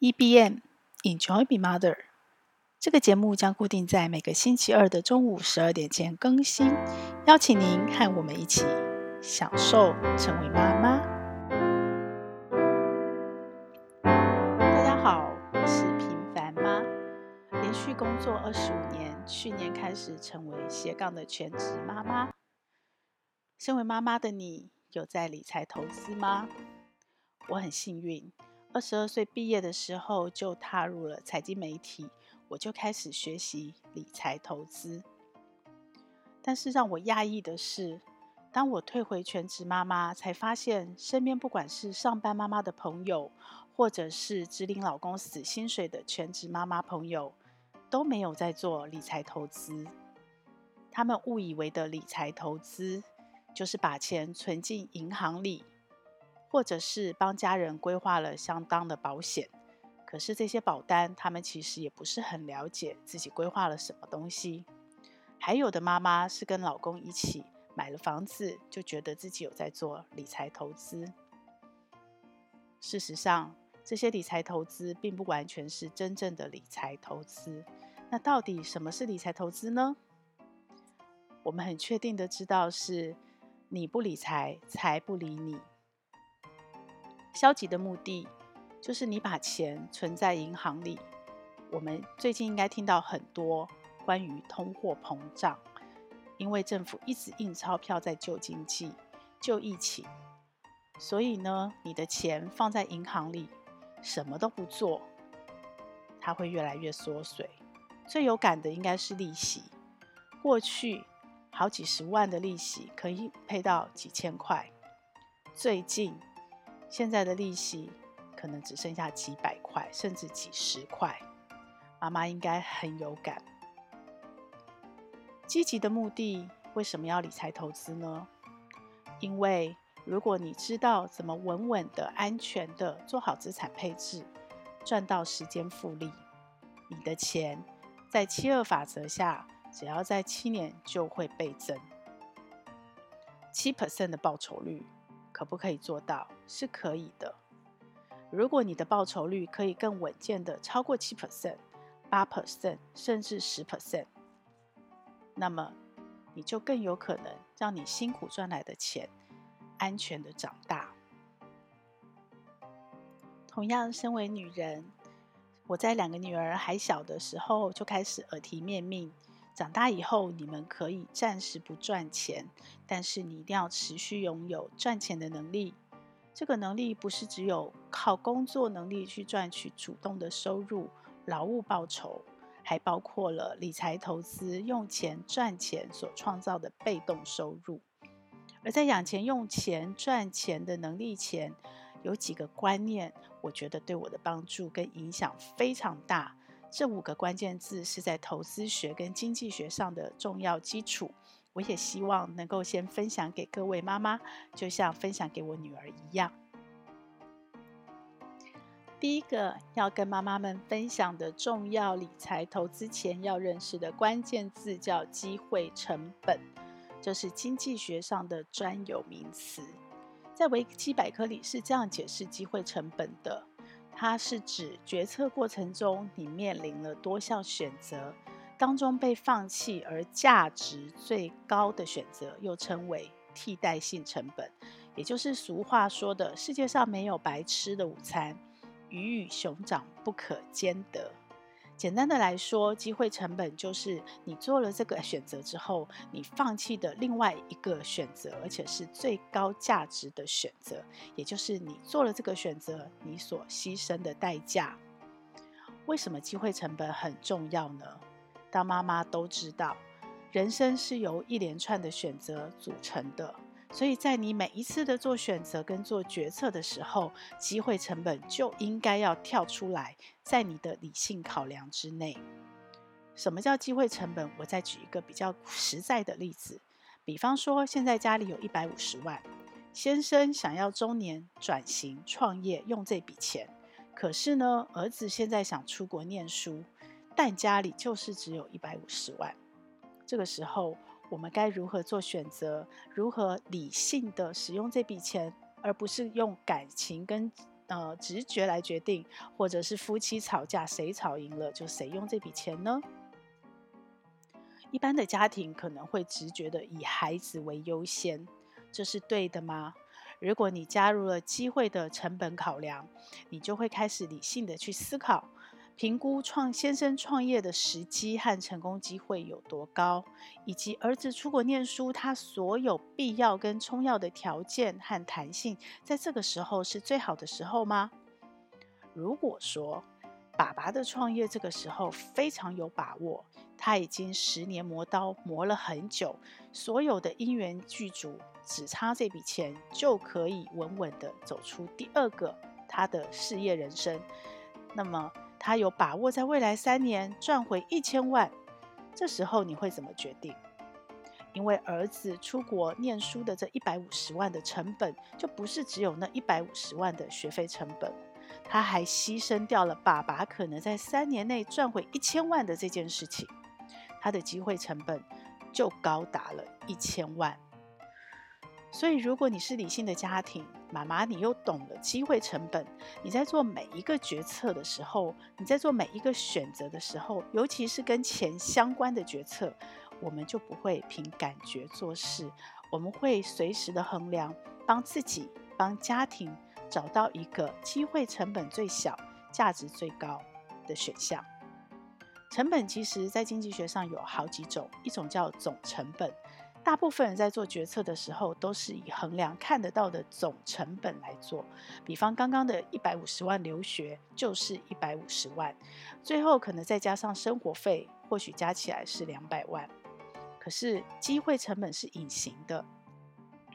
EBM Enjoy Be Mother，这个节目将固定在每个星期二的中午十二点前更新，邀请您和我们一起享受成为妈妈。大家好，我是平凡妈，连续工作二十五年，去年开始成为斜杠的全职妈妈。身为妈妈的你，有在理财投资吗？我很幸运。二十二岁毕业的时候，就踏入了财经媒体，我就开始学习理财投资。但是让我讶异的是，当我退回全职妈妈，才发现身边不管是上班妈妈的朋友，或者是只领老公死薪水的全职妈妈朋友，都没有在做理财投资。他们误以为的理财投资，就是把钱存进银行里。或者是帮家人规划了相当的保险，可是这些保单，他们其实也不是很了解自己规划了什么东西。还有的妈妈是跟老公一起买了房子，就觉得自己有在做理财投资。事实上，这些理财投资并不完全是真正的理财投资。那到底什么是理财投资呢？我们很确定的知道是，你不理财，财不理你。消极的目的就是你把钱存在银行里。我们最近应该听到很多关于通货膨胀，因为政府一直印钞票在救经济、救疫情，所以呢，你的钱放在银行里什么都不做，它会越来越缩水。最有感的应该是利息，过去好几十万的利息可以配到几千块，最近。现在的利息可能只剩下几百块，甚至几十块，妈妈应该很有感。积极的目的为什么要理财投资呢？因为如果你知道怎么稳稳的、安全的做好资产配置，赚到时间复利，你的钱在七二法则下，只要在七年就会倍增，七 percent 的报酬率。可不可以做到？是可以的。如果你的报酬率可以更稳健的超过七 percent、八 percent，甚至十 percent，那么你就更有可能让你辛苦赚来的钱安全的长大。同样，身为女人，我在两个女儿还小的时候就开始耳提面命。长大以后，你们可以暂时不赚钱，但是你一定要持续拥有赚钱的能力。这个能力不是只有靠工作能力去赚取主动的收入、劳务报酬，还包括了理财投资、用钱赚钱所创造的被动收入。而在养钱、用钱赚钱的能力前，有几个观念，我觉得对我的帮助跟影响非常大。这五个关键字是在投资学跟经济学上的重要基础，我也希望能够先分享给各位妈妈，就像分享给我女儿一样。第一个要跟妈妈们分享的重要理财投资前要认识的关键字叫机会成本，这是经济学上的专有名词，在维基百科里是这样解释机会成本的。它是指决策过程中你面临了多项选择当中被放弃而价值最高的选择，又称为替代性成本，也就是俗话说的世界上没有白吃的午餐，鱼与熊掌不可兼得。简单的来说，机会成本就是你做了这个选择之后，你放弃的另外一个选择，而且是最高价值的选择，也就是你做了这个选择，你所牺牲的代价。为什么机会成本很重要呢？当妈妈都知道，人生是由一连串的选择组成的。所以在你每一次的做选择跟做决策的时候，机会成本就应该要跳出来，在你的理性考量之内。什么叫机会成本？我再举一个比较实在的例子，比方说，现在家里有一百五十万，先生想要中年转型创业用这笔钱，可是呢，儿子现在想出国念书，但家里就是只有一百五十万，这个时候。我们该如何做选择？如何理性的使用这笔钱，而不是用感情跟呃直觉来决定，或者是夫妻吵架谁吵赢了就谁用这笔钱呢？一般的家庭可能会直觉的以孩子为优先，这是对的吗？如果你加入了机会的成本考量，你就会开始理性的去思考。评估创先生创业的时机和成功机会有多高，以及儿子出国念书，他所有必要跟充要的条件和弹性，在这个时候是最好的时候吗？如果说爸爸的创业这个时候非常有把握，他已经十年磨刀磨了很久，所有的因缘具足，只差这笔钱就可以稳稳的走出第二个他的事业人生，那么。他有把握在未来三年赚回一千万，这时候你会怎么决定？因为儿子出国念书的这一百五十万的成本，就不是只有那一百五十万的学费成本，他还牺牲掉了爸爸可能在三年内赚回一千万的这件事情，他的机会成本就高达了一千万。所以，如果你是理性的家庭，妈妈，你又懂了机会成本，你在做每一个决策的时候，你在做每一个选择的时候，尤其是跟钱相关的决策，我们就不会凭感觉做事，我们会随时的衡量，帮自己、帮家庭找到一个机会成本最小、价值最高的选项。成本其实在经济学上有好几种，一种叫总成本。大部分人在做决策的时候，都是以衡量看得到的总成本来做。比方刚刚的一百五十万留学，就是一百五十万，最后可能再加上生活费，或许加起来是两百万。可是机会成本是隐形的，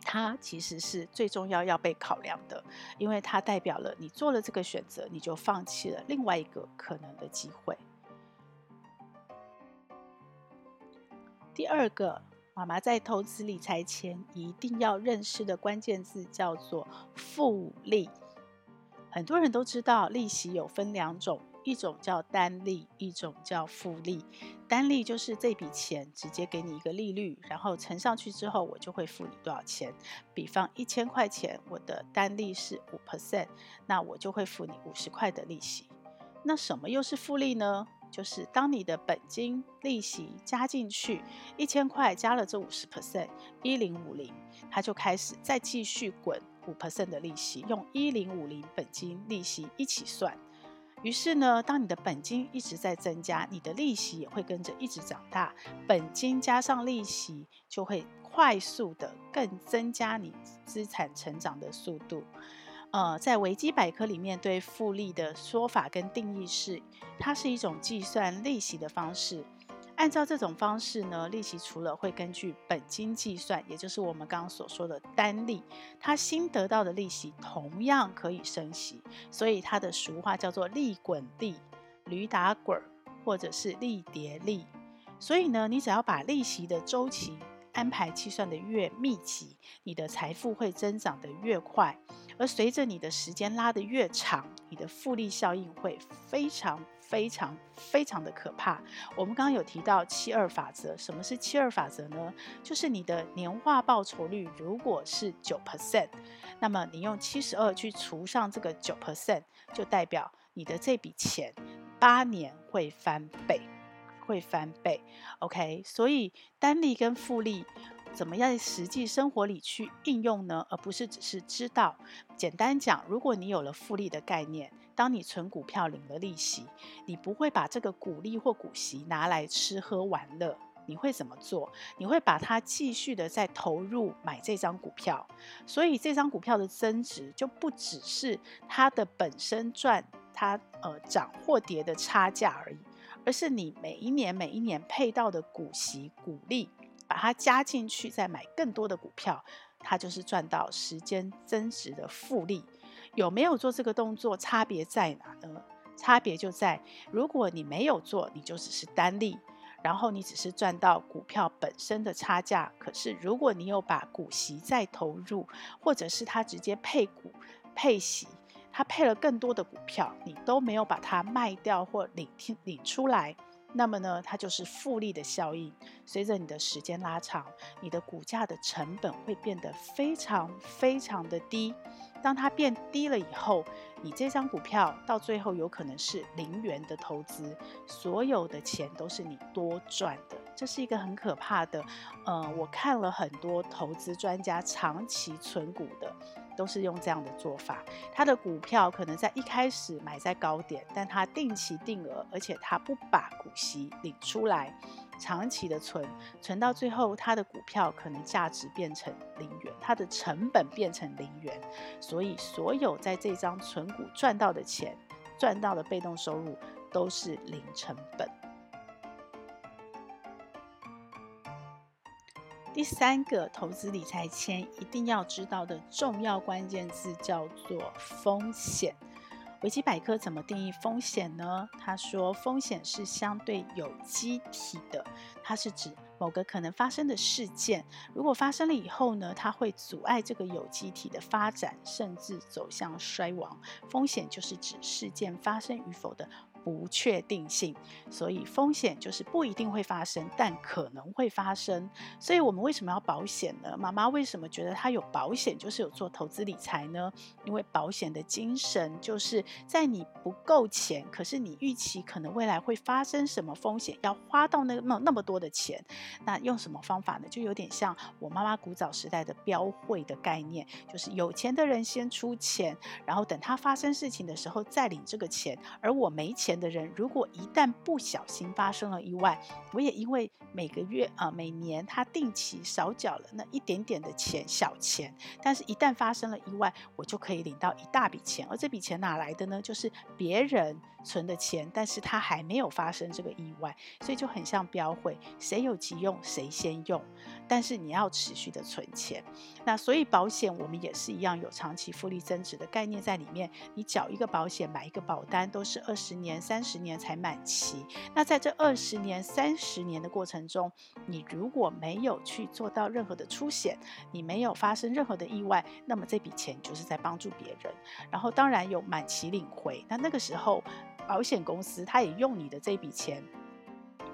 它其实是最重要要被考量的，因为它代表了你做了这个选择，你就放弃了另外一个可能的机会。第二个。妈妈在投资理财前一定要认识的关键字叫做复利。很多人都知道，利息有分两种，一种叫单利，一种叫复利。单利就是这笔钱直接给你一个利率，然后乘上去之后，我就会付你多少钱。比方一千块钱，我的单利是五 percent，那我就会付你五十块的利息。那什么又是复利呢？就是当你的本金利息加进去一千块，加了这五十 percent，一零五零，它就开始再继续滚五 percent 的利息，用一零五零本金利息一起算。于是呢，当你的本金一直在增加，你的利息也会跟着一直长大，本金加上利息就会快速的更增加你资产成长的速度。呃，在维基百科里面对复利的说法跟定义是，它是一种计算利息的方式。按照这种方式呢，利息除了会根据本金计算，也就是我们刚刚所说的单利，它新得到的利息同样可以升息，所以它的俗话叫做利滚利、驴打滚，或者是利叠利。所以呢，你只要把利息的周期安排计算的越密集，你的财富会增长的越快。而随着你的时间拉得越长，你的复利效应会非常非常非常的可怕。我们刚刚有提到七二法则，什么是七二法则呢？就是你的年化报酬率如果是九 percent，那么你用七十二去除上这个九 percent，就代表你的这笔钱八年会翻倍，会翻倍。OK，所以单利跟复利。怎么样在实际生活里去应用呢？而不是只是知道。简单讲，如果你有了复利的概念，当你存股票领了利息，你不会把这个股利或股息拿来吃喝玩乐，你会怎么做？你会把它继续的再投入买这张股票，所以这张股票的增值就不只是它的本身赚它呃涨或跌的差价而已，而是你每一年每一年配到的股息股利。把它加进去，再买更多的股票，它就是赚到时间增值的复利。有没有做这个动作？差别在哪呢？差别就在，如果你没有做，你就只是单利，然后你只是赚到股票本身的差价。可是如果你有把股息再投入，或者是它直接配股配息，它配了更多的股票，你都没有把它卖掉或领领出来。那么呢，它就是复利的效应。随着你的时间拉长，你的股价的成本会变得非常非常的低。当它变低了以后，你这张股票到最后有可能是零元的投资，所有的钱都是你多赚的，这是一个很可怕的。呃，我看了很多投资专家长期存股的，都是用这样的做法。他的股票可能在一开始买在高点，但他定期定额，而且他不把股息领出来。长期的存，存到最后，他的股票可能价值变成零元，它的成本变成零元，所以所有在这张存股赚到的钱，赚到的被动收入都是零成本。第三个投资理财前一定要知道的重要关键字叫做风险。维基百科怎么定义风险呢？他说，风险是相对有机体的，它是指某个可能发生的事件，如果发生了以后呢，它会阻碍这个有机体的发展，甚至走向衰亡。风险就是指事件发生与否的不确定性，所以风险就是不一定会发生，但可能会发生。所以我们为什么要保险呢？妈妈为什么觉得她有保险就是有做投资理财呢？因为保险的精神就是在你不够钱，可是你预期可能未来会发生什么风险，要花到那那那么多的钱，那用什么方法呢？就有点像我妈妈古早时代的标会的概念，就是有钱的人先出钱，然后等他发生事情的时候再领这个钱，而我没钱。的人，如果一旦不小心发生了意外，我也因为每个月啊、每年他定期少缴了那一点点的钱小钱，但是一旦发生了意外，我就可以领到一大笔钱，而这笔钱哪来的呢？就是别人存的钱，但是他还没有发生这个意外，所以就很像标会，谁有急用谁先用，但是你要持续的存钱。那所以保险我们也是一样，有长期复利增值的概念在里面，你缴一个保险买一个保单都是二十年。三十年才满期，那在这二十年、三十年的过程中，你如果没有去做到任何的出险，你没有发生任何的意外，那么这笔钱就是在帮助别人。然后当然有满期领回，那那个时候保险公司他也用你的这笔钱。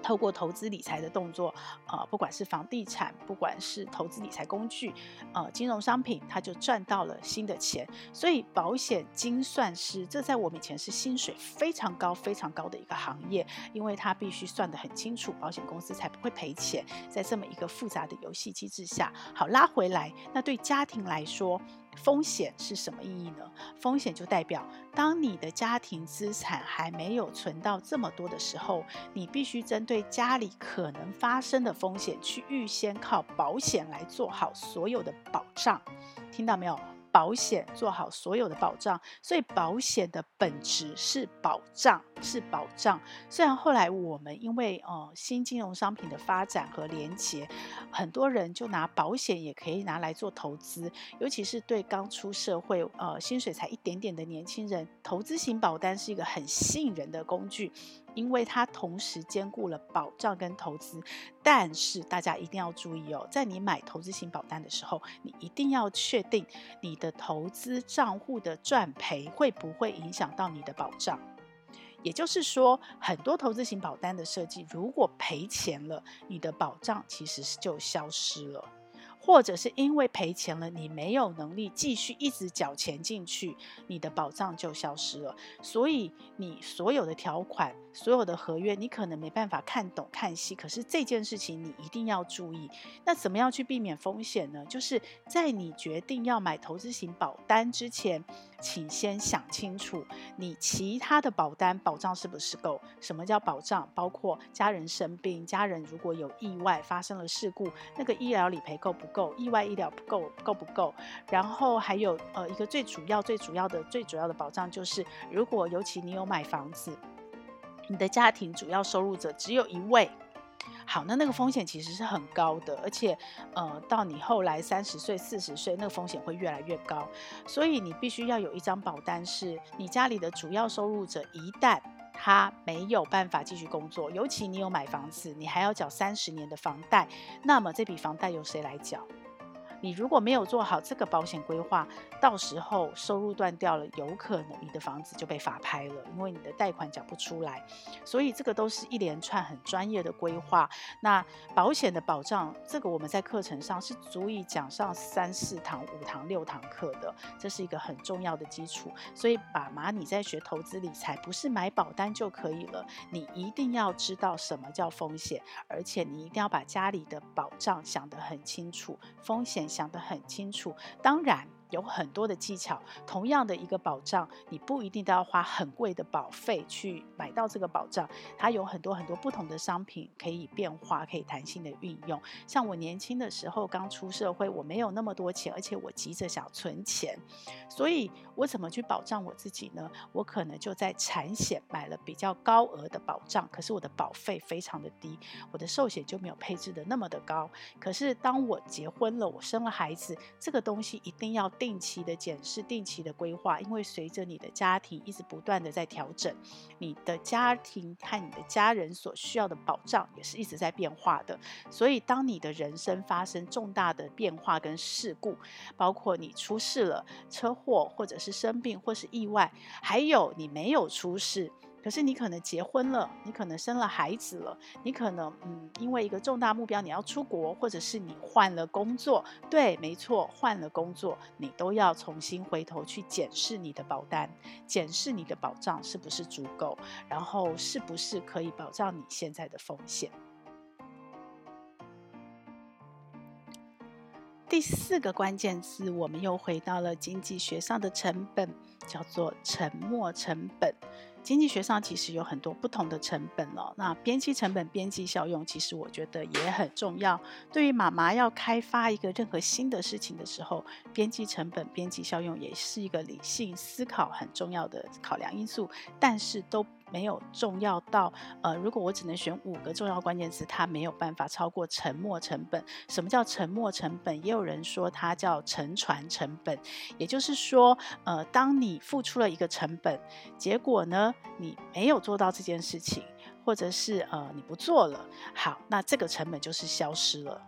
透过投资理财的动作，呃，不管是房地产，不管是投资理财工具，呃，金融商品，他就赚到了新的钱。所以，保险精算师，这在我们以前是薪水非常高、非常高的一个行业，因为他必须算得很清楚，保险公司才不会赔钱。在这么一个复杂的游戏机制下，好，拉回来，那对家庭来说。风险是什么意义呢？风险就代表，当你的家庭资产还没有存到这么多的时候，你必须针对家里可能发生的风险，去预先靠保险来做好所有的保障。听到没有？保险做好所有的保障，所以保险的本质是保障，是保障。虽然后来我们因为呃新金融商品的发展和连结，很多人就拿保险也可以拿来做投资，尤其是对刚出社会呃薪水才一点点的年轻人，投资型保单是一个很吸引人的工具。因为它同时兼顾了保障跟投资，但是大家一定要注意哦，在你买投资型保单的时候，你一定要确定你的投资账户的赚赔会不会影响到你的保障。也就是说，很多投资型保单的设计，如果赔钱了，你的保障其实就消失了。或者是因为赔钱了，你没有能力继续一直缴钱进去，你的保障就消失了。所以你所有的条款、所有的合约，你可能没办法看懂看细。可是这件事情你一定要注意。那怎么样去避免风险呢？就是在你决定要买投资型保单之前，请先想清楚你其他的保单保障是不是够。什么叫保障？包括家人生病，家人如果有意外发生了事故，那个医疗理赔够不够？意外医疗不够，够不够？然后还有呃一个最主要、最主要的、最主要的保障就是，如果尤其你有买房子，你的家庭主要收入者只有一位，好，那那个风险其实是很高的，而且呃到你后来三十岁、四十岁，那个风险会越来越高，所以你必须要有一张保单，是你家里的主要收入者一旦他没有办法继续工作，尤其你有买房子，你还要缴三十年的房贷，那么这笔房贷由谁来缴？你如果没有做好这个保险规划，到时候收入断掉了，有可能你的房子就被法拍了，因为你的贷款缴不出来。所以这个都是一连串很专业的规划。那保险的保障，这个我们在课程上是足以讲上三四堂、五堂、六堂课的，这是一个很重要的基础。所以爸妈，你在学投资理财，不是买保单就可以了，你一定要知道什么叫风险，而且你一定要把家里的保障想得很清楚，风险想得很清楚。当然。有很多的技巧，同样的一个保障，你不一定都要花很贵的保费去买到这个保障。它有很多很多不同的商品可以变化，可以弹性的运用。像我年轻的时候刚出社会，我没有那么多钱，而且我急着想存钱，所以我怎么去保障我自己呢？我可能就在产险买了比较高额的保障，可是我的保费非常的低，我的寿险就没有配置的那么的高。可是当我结婚了，我生了孩子，这个东西一定要。定期的检视，定期的规划，因为随着你的家庭一直不断的在调整，你的家庭和你的家人所需要的保障也是一直在变化的。所以，当你的人生发生重大的变化跟事故，包括你出事了，车祸，或者是生病，或是意外，还有你没有出事。可是你可能结婚了，你可能生了孩子了，你可能嗯，因为一个重大目标你要出国，或者是你换了工作，对，没错，换了工作，你都要重新回头去检视你的保单，检视你的保障是不是足够，然后是不是可以保障你现在的风险。第四个关键字，我们又回到了经济学上的成本，叫做沉没成本。经济学上其实有很多不同的成本了。那边际成本、边际效用，其实我觉得也很重要。对于妈妈要开发一个任何新的事情的时候，边际成本、边际效用也是一个理性思考很重要的考量因素。但是都没有重要到，呃，如果我只能选五个重要关键词，它没有办法超过沉没成本。什么叫沉没成本？也有人说它叫沉船成本。也就是说，呃，当你付出了一个成本，结果呢，你没有做到这件事情，或者是呃，你不做了，好，那这个成本就是消失了。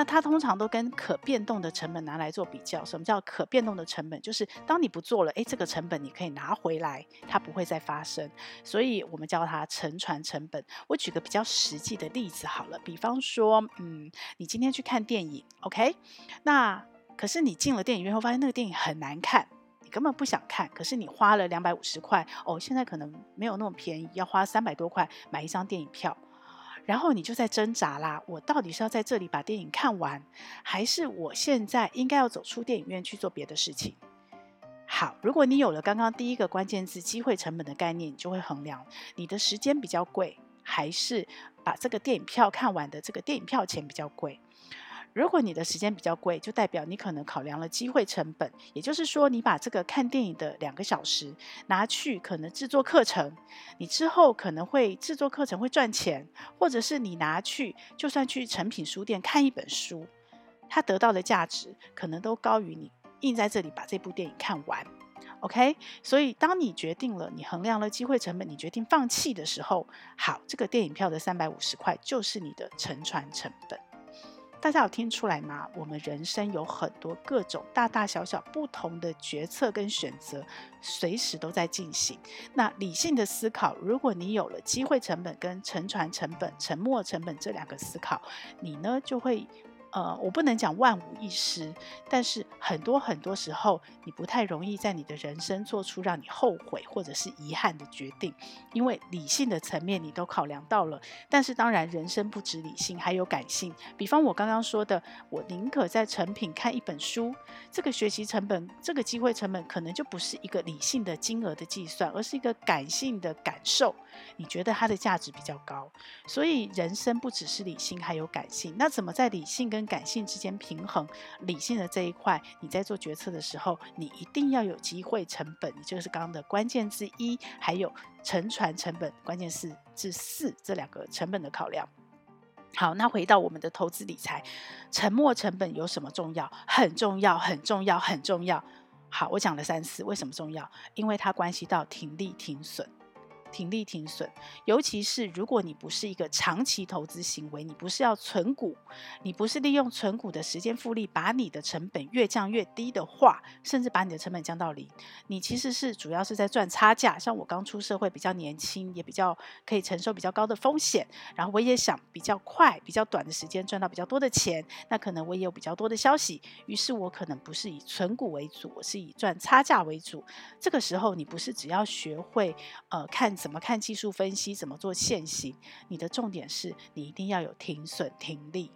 那它通常都跟可变动的成本拿来做比较。什么叫可变动的成本？就是当你不做了，诶，这个成本你可以拿回来，它不会再发生。所以我们叫它沉船成本。我举个比较实际的例子好了，比方说，嗯，你今天去看电影，OK？那可是你进了电影院后，发现那个电影很难看，你根本不想看。可是你花了两百五十块，哦，现在可能没有那么便宜，要花三百多块买一张电影票。然后你就在挣扎啦，我到底是要在这里把电影看完，还是我现在应该要走出电影院去做别的事情？好，如果你有了刚刚第一个关键字机会成本的概念，你就会衡量你的时间比较贵，还是把这个电影票看完的这个电影票钱比较贵。如果你的时间比较贵，就代表你可能考量了机会成本，也就是说，你把这个看电影的两个小时拿去可能制作课程，你之后可能会制作课程会赚钱，或者是你拿去就算去诚品书店看一本书，它得到的价值可能都高于你硬在这里把这部电影看完。OK，所以当你决定了，你衡量了机会成本，你决定放弃的时候，好，这个电影票的三百五十块就是你的沉船成本。大家有听出来吗？我们人生有很多各种大大小小不同的决策跟选择，随时都在进行。那理性的思考，如果你有了机会成本跟沉船成本、沉没成本这两个思考，你呢就会。呃，我不能讲万无一失，但是很多很多时候，你不太容易在你的人生做出让你后悔或者是遗憾的决定，因为理性的层面你都考量到了。但是当然，人生不止理性，还有感性。比方我刚刚说的，我宁可在成品看一本书，这个学习成本，这个机会成本，可能就不是一个理性的金额的计算，而是一个感性的感受。你觉得它的价值比较高，所以人生不只是理性，还有感性。那怎么在理性跟跟感性之间平衡，理性的这一块，你在做决策的时候，你一定要有机会成本，也就是刚刚的关键之一，还有沉船成本，关键是这四这两个成本的考量。好，那回到我们的投资理财，沉没成本有什么重要？很重要，很重要，很重要。好，我讲了三次，为什么重要？因为它关系到停利停损。停利停损，尤其是如果你不是一个长期投资行为，你不是要存股，你不是利用存股的时间复利把你的成本越降越低的话，甚至把你的成本降到零，你其实是主要是在赚差价。像我刚出社会，比较年轻，也比较可以承受比较高的风险，然后我也想比较快、比较短的时间赚到比较多的钱，那可能我也有比较多的消息，于是我可能不是以存股为主，我是以赚差价为主。这个时候，你不是只要学会呃看。怎么看技术分析？怎么做现行？你的重点是你一定要有停损停利。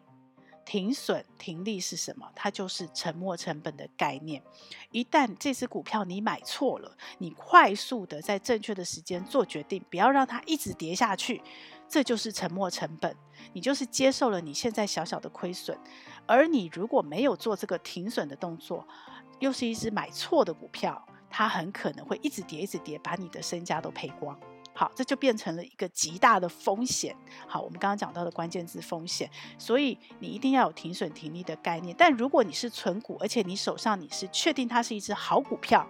停损停利是什么？它就是沉没成本的概念。一旦这只股票你买错了，你快速的在正确的时间做决定，不要让它一直跌下去，这就是沉没成本。你就是接受了你现在小小的亏损，而你如果没有做这个停损的动作，又是一只买错的股票，它很可能会一直跌，一直跌，把你的身家都赔光。好，这就变成了一个极大的风险。好，我们刚刚讲到的关键字风险，所以你一定要有停损停利的概念。但如果你是存股，而且你手上你是确定它是一只好股票，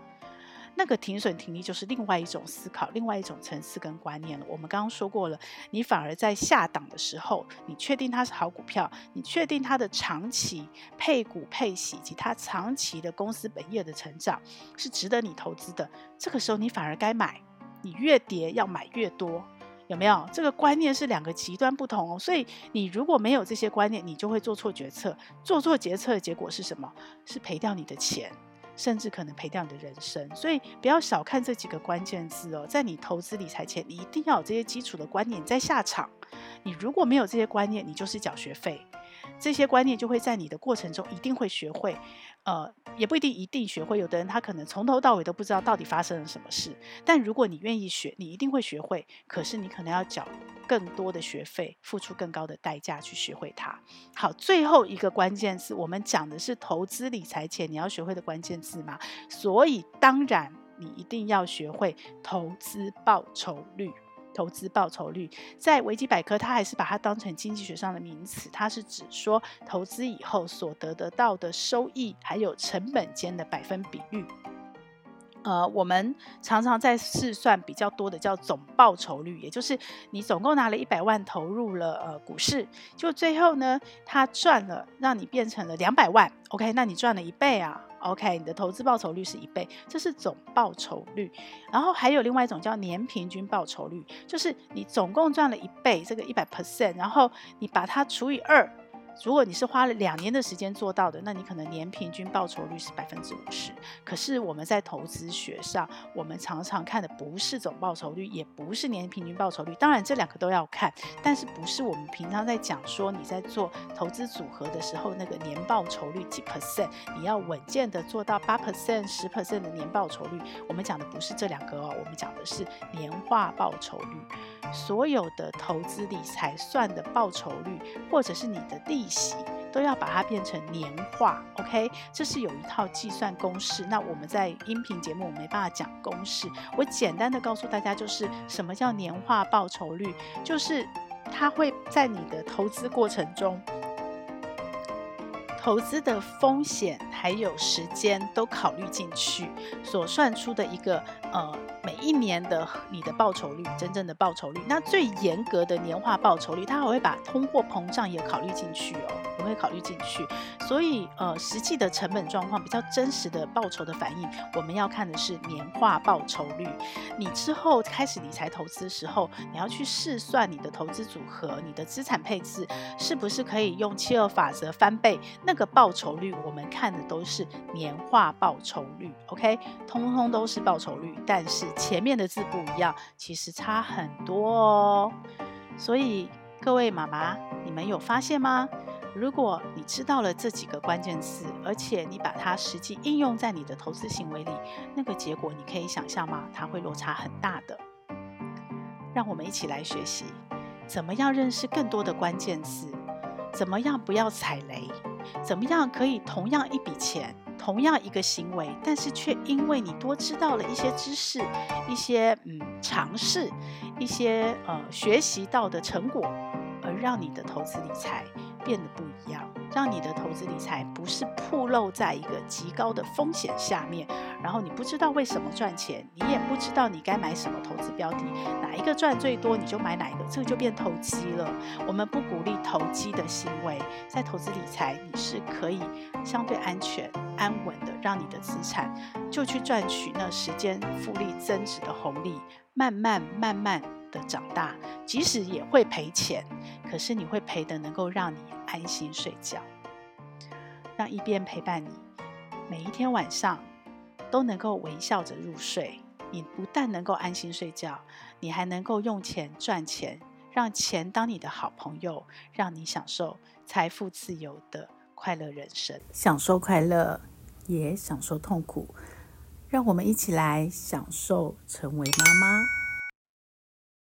那个停损停利就是另外一种思考，另外一种层次跟观念了。我们刚刚说过了，你反而在下档的时候，你确定它是好股票，你确定它的长期配股配息以及它长期的公司本业的成长是值得你投资的，这个时候你反而该买。你越跌要买越多，有没有？这个观念是两个极端不同哦。所以你如果没有这些观念，你就会做错决策。做错决策的结果是什么？是赔掉你的钱，甚至可能赔掉你的人生。所以不要小看这几个关键字哦。在你投资理财前，你一定要有这些基础的观念再下场。你如果没有这些观念，你就是缴学费。这些观念就会在你的过程中一定会学会。呃，也不一定一定学会，有的人他可能从头到尾都不知道到底发生了什么事。但如果你愿意学，你一定会学会。可是你可能要缴更多的学费，付出更高的代价去学会它。好，最后一个关键字，我们讲的是投资理财前你要学会的关键字嘛。所以当然你一定要学会投资报酬率。投资报酬率在维基百科，它还是把它当成经济学上的名词，它是指说投资以后所得得到的收益，还有成本间的百分比率。呃，我们常常在试算比较多的叫总报酬率，也就是你总共拿了一百万投入了呃股市，就最后呢，它赚了，让你变成了两百万，OK，那你赚了一倍啊。OK，你的投资报酬率是一倍，这是总报酬率。然后还有另外一种叫年平均报酬率，就是你总共赚了一倍，这个一百 percent，然后你把它除以二。如果你是花了两年的时间做到的，那你可能年平均报酬率是百分之五十。可是我们在投资学上，我们常常看的不是总报酬率，也不是年平均报酬率。当然这两个都要看，但是不是我们平常在讲说你在做投资组合的时候那个年报酬率几 percent，你要稳健的做到八 percent、十 percent 的年报酬率。我们讲的不是这两个哦，我们讲的是年化报酬率。所有的投资理财算的报酬率，或者是你的利息，都要把它变成年化，OK？这是有一套计算公式。那我们在音频节目我没办法讲公式，我简单的告诉大家，就是什么叫年化报酬率，就是它会在你的投资过程中，投资的风险还有时间都考虑进去，所算出的一个呃。每一年的你的报酬率，真正的报酬率，那最严格的年化报酬率，它还会把通货膨胀也考虑进去哦，也会考虑进去。所以呃，实际的成本状况比较真实的报酬的反应，我们要看的是年化报酬率。你之后开始理财投资的时候，你要去试算你的投资组合，你的资产配置是不是可以用七二法则翻倍那？那个报酬率，我们看的都是年化报酬率，OK，通通都是报酬率，但是。前面的字不一样，其实差很多哦。所以各位妈妈，你们有发现吗？如果你知道了这几个关键词，而且你把它实际应用在你的投资行为里，那个结果你可以想象吗？它会落差很大的。让我们一起来学习，怎么样认识更多的关键词？怎么样不要踩雷？怎么样可以同样一笔钱？同样一个行为，但是却因为你多知道了一些知识、一些嗯尝试、一些呃学习到的成果，而让你的投资理财变得不一样，让你的投资理财不是暴露在一个极高的风险下面，然后你不知道为什么赚钱，你也不知道你该买什么投资标的，哪一个赚最多你就买哪一个，这个就变投机了。我们不鼓励投机的行为，在投资理财你是可以相对安全、安稳的，让你的资产就去赚取那时间复利增值的红利，慢慢慢慢的长大，即使也会赔钱，可是你会赔的能够让你安心睡觉，让一边陪伴你，每一天晚上都能够微笑着入睡。你不但能够安心睡觉，你还能够用钱赚钱，让钱当你的好朋友，让你享受财富自由的快乐人生，享受快乐，也享受痛苦。让我们一起来享受成为妈妈。